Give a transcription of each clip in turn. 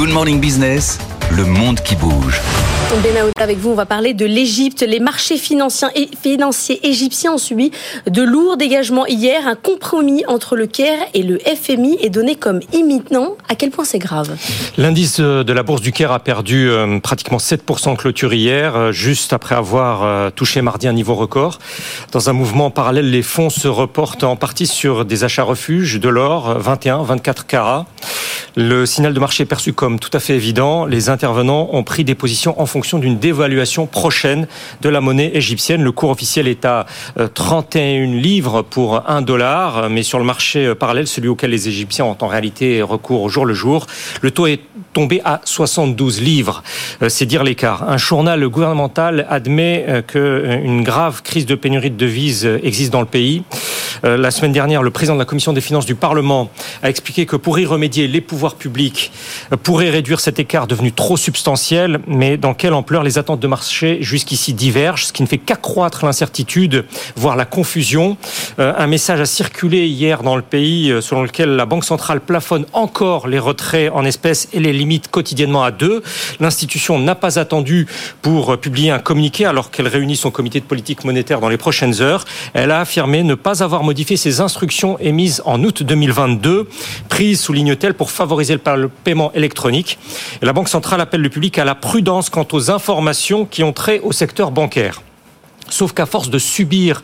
Good Morning Business, le monde qui bouge. Benaoud, avec vous, on va parler de l'Égypte. Les marchés financiers, financiers égyptiens ont subi de lourds dégagements hier. Un compromis entre le Caire et le FMI est donné comme imminent. À quel point c'est grave L'indice de la bourse du Caire a perdu euh, pratiquement 7% clôture hier, euh, juste après avoir euh, touché mardi un niveau record. Dans un mouvement parallèle, les fonds se reportent en partie sur des achats refuges de l'or, 21, 24 carats. Le signal de marché est perçu comme tout à fait évident. Les intervenants ont pris des positions en fonction d'une dévaluation prochaine de la monnaie égyptienne. Le cours officiel est à 31 euh, livres pour 1 dollar, mais sur le marché euh, parallèle, celui auquel les Égyptiens ont en réalité recours au jour le jour, le taux est tombé à 72 livres. Euh, c'est dire l'écart. Un journal gouvernemental admet qu'une grave crise de pénurie de devises existe dans le pays. La semaine dernière, le président de la commission des finances du Parlement a expliqué que pour y remédier, les pouvoirs publics pourraient réduire cet écart devenu trop substantiel, mais dans quelle ampleur les attentes de marché jusqu'ici divergent, ce qui ne fait qu'accroître l'incertitude, voire la confusion. Euh, un message a circulé hier dans le pays euh, selon lequel la Banque centrale plafonne encore les retraits en espèces et les limite quotidiennement à deux. L'institution n'a pas attendu pour euh, publier un communiqué alors qu'elle réunit son comité de politique monétaire dans les prochaines heures. Elle a affirmé ne pas avoir modifié ses instructions émises en août 2022, prises, souligne-t-elle, pour favoriser le paiement électronique. La Banque centrale appelle le public à la prudence quant aux informations qui ont trait au secteur bancaire. Sauf qu'à force de subir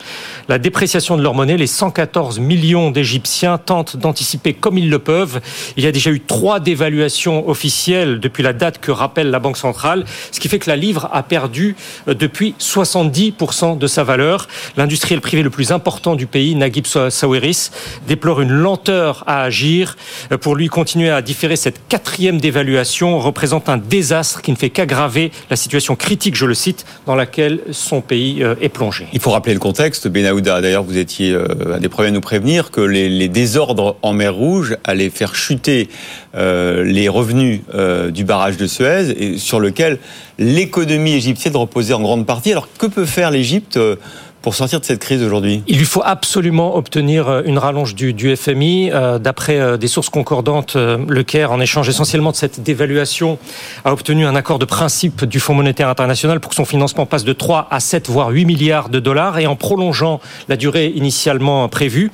la dépréciation de leur monnaie, les 114 millions d'Égyptiens tentent d'anticiper comme ils le peuvent. Il y a déjà eu trois dévaluations officielles depuis la date que rappelle la Banque centrale, ce qui fait que la livre a perdu euh, depuis 70% de sa valeur. L'industriel privé le plus important du pays, Naguib Sawiris, déplore une lenteur à agir. Euh, pour lui, continuer à différer cette quatrième dévaluation représente un désastre qui ne fait qu'aggraver la situation critique, je le cite, dans laquelle son pays euh, plongé. Il faut rappeler le contexte. Benaouda, d'ailleurs, vous étiez euh, à des premiers à nous prévenir que les, désordres en mer Rouge allaient faire chuter euh, les revenus du barrage de Suez, et sur lequel l'économie égyptienne reposait en grande partie. Alors, que peut faire l'Égypte pour sortir de cette crise aujourd'hui Il lui faut absolument obtenir euh, une rallonge du, FMI. Euh, d'après euh, des sources concordantes, le Caire, en échange essentiellement de cette dévaluation, a obtenu un accord de principe du Fonds monétaire international pour que son financement passe de 3 à 7, voire 8 milliards de dollars, et en prolongeant la durée initialement prévue.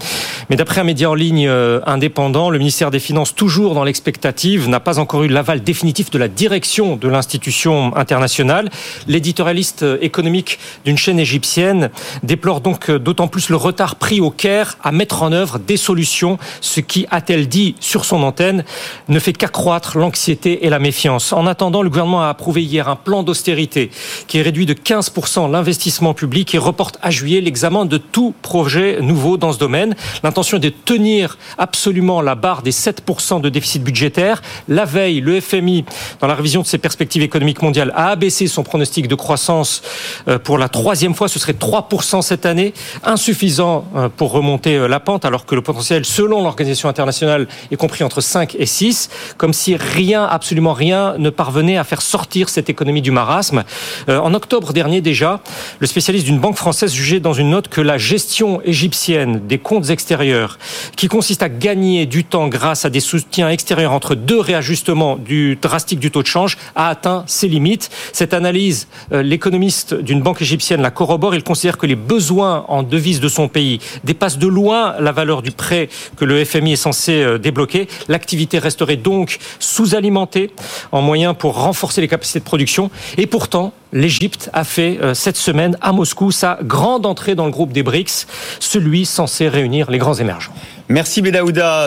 Mais d'après un média en ligne indépendant, le ministère des Finances, toujours dans l'expectative, n'a pas encore eu l'aval définitif de la direction de l'institution internationale. L'éditorialiste économique d'une chaîne égyptienne déplore donc euh, d'autant plus le retard pris au Caire à mettre en œuvre des solutions, ce qui, a-t-elle dit sur son antenne, ne fait qu'accroître l'anxiété et la méfiance. En attendant, le gouvernement a approuvé hier un plan d'austérité qui réduit de 15% l'investissement public et reporte à juillet l'examen de tout projet nouveau dans ce domaine. L'intention est de tenir absolument la barre des 7% de déficit budgétaire. La veille, le FMI, dans la révision de ses perspectives économiques mondiales, a abaissé son pronostic de croissance euh, pour la troisième fois. Ce serait 3% cette année, insuffisant euh, pour remonter euh, la pente, alors que le potentiel, selon l'organisation internationale, est compris entre 5 et 6, comme si rien, absolument rien, ne parvenait à faire sortir cette économie du marasme. Euh, en octobre dernier déjà, le spécialiste d'une banque française jugeait dans une note que la gestion égyptienne des comptes extérieurs, qui consiste à gagner du temps grâce à des soutiens extérieurs entre deux réajustements du drastique du taux de change, a atteint ses limites. Cette analyse, l'économiste d'une banque égyptienne la corrobore. Il considère que les besoins en devises de son pays dépassent de loin la valeur du prêt que le FMI est censé euh, débloquer, l'activité resterait donc sous-alimentée en moyens pour renforcer les capacités de production. Et pourtant, l'Égypte a fait euh, cette semaine à Moscou sa grande entrée dans le groupe des BRICS, celui censé réunir les grands émergents. Merci Bédaouda.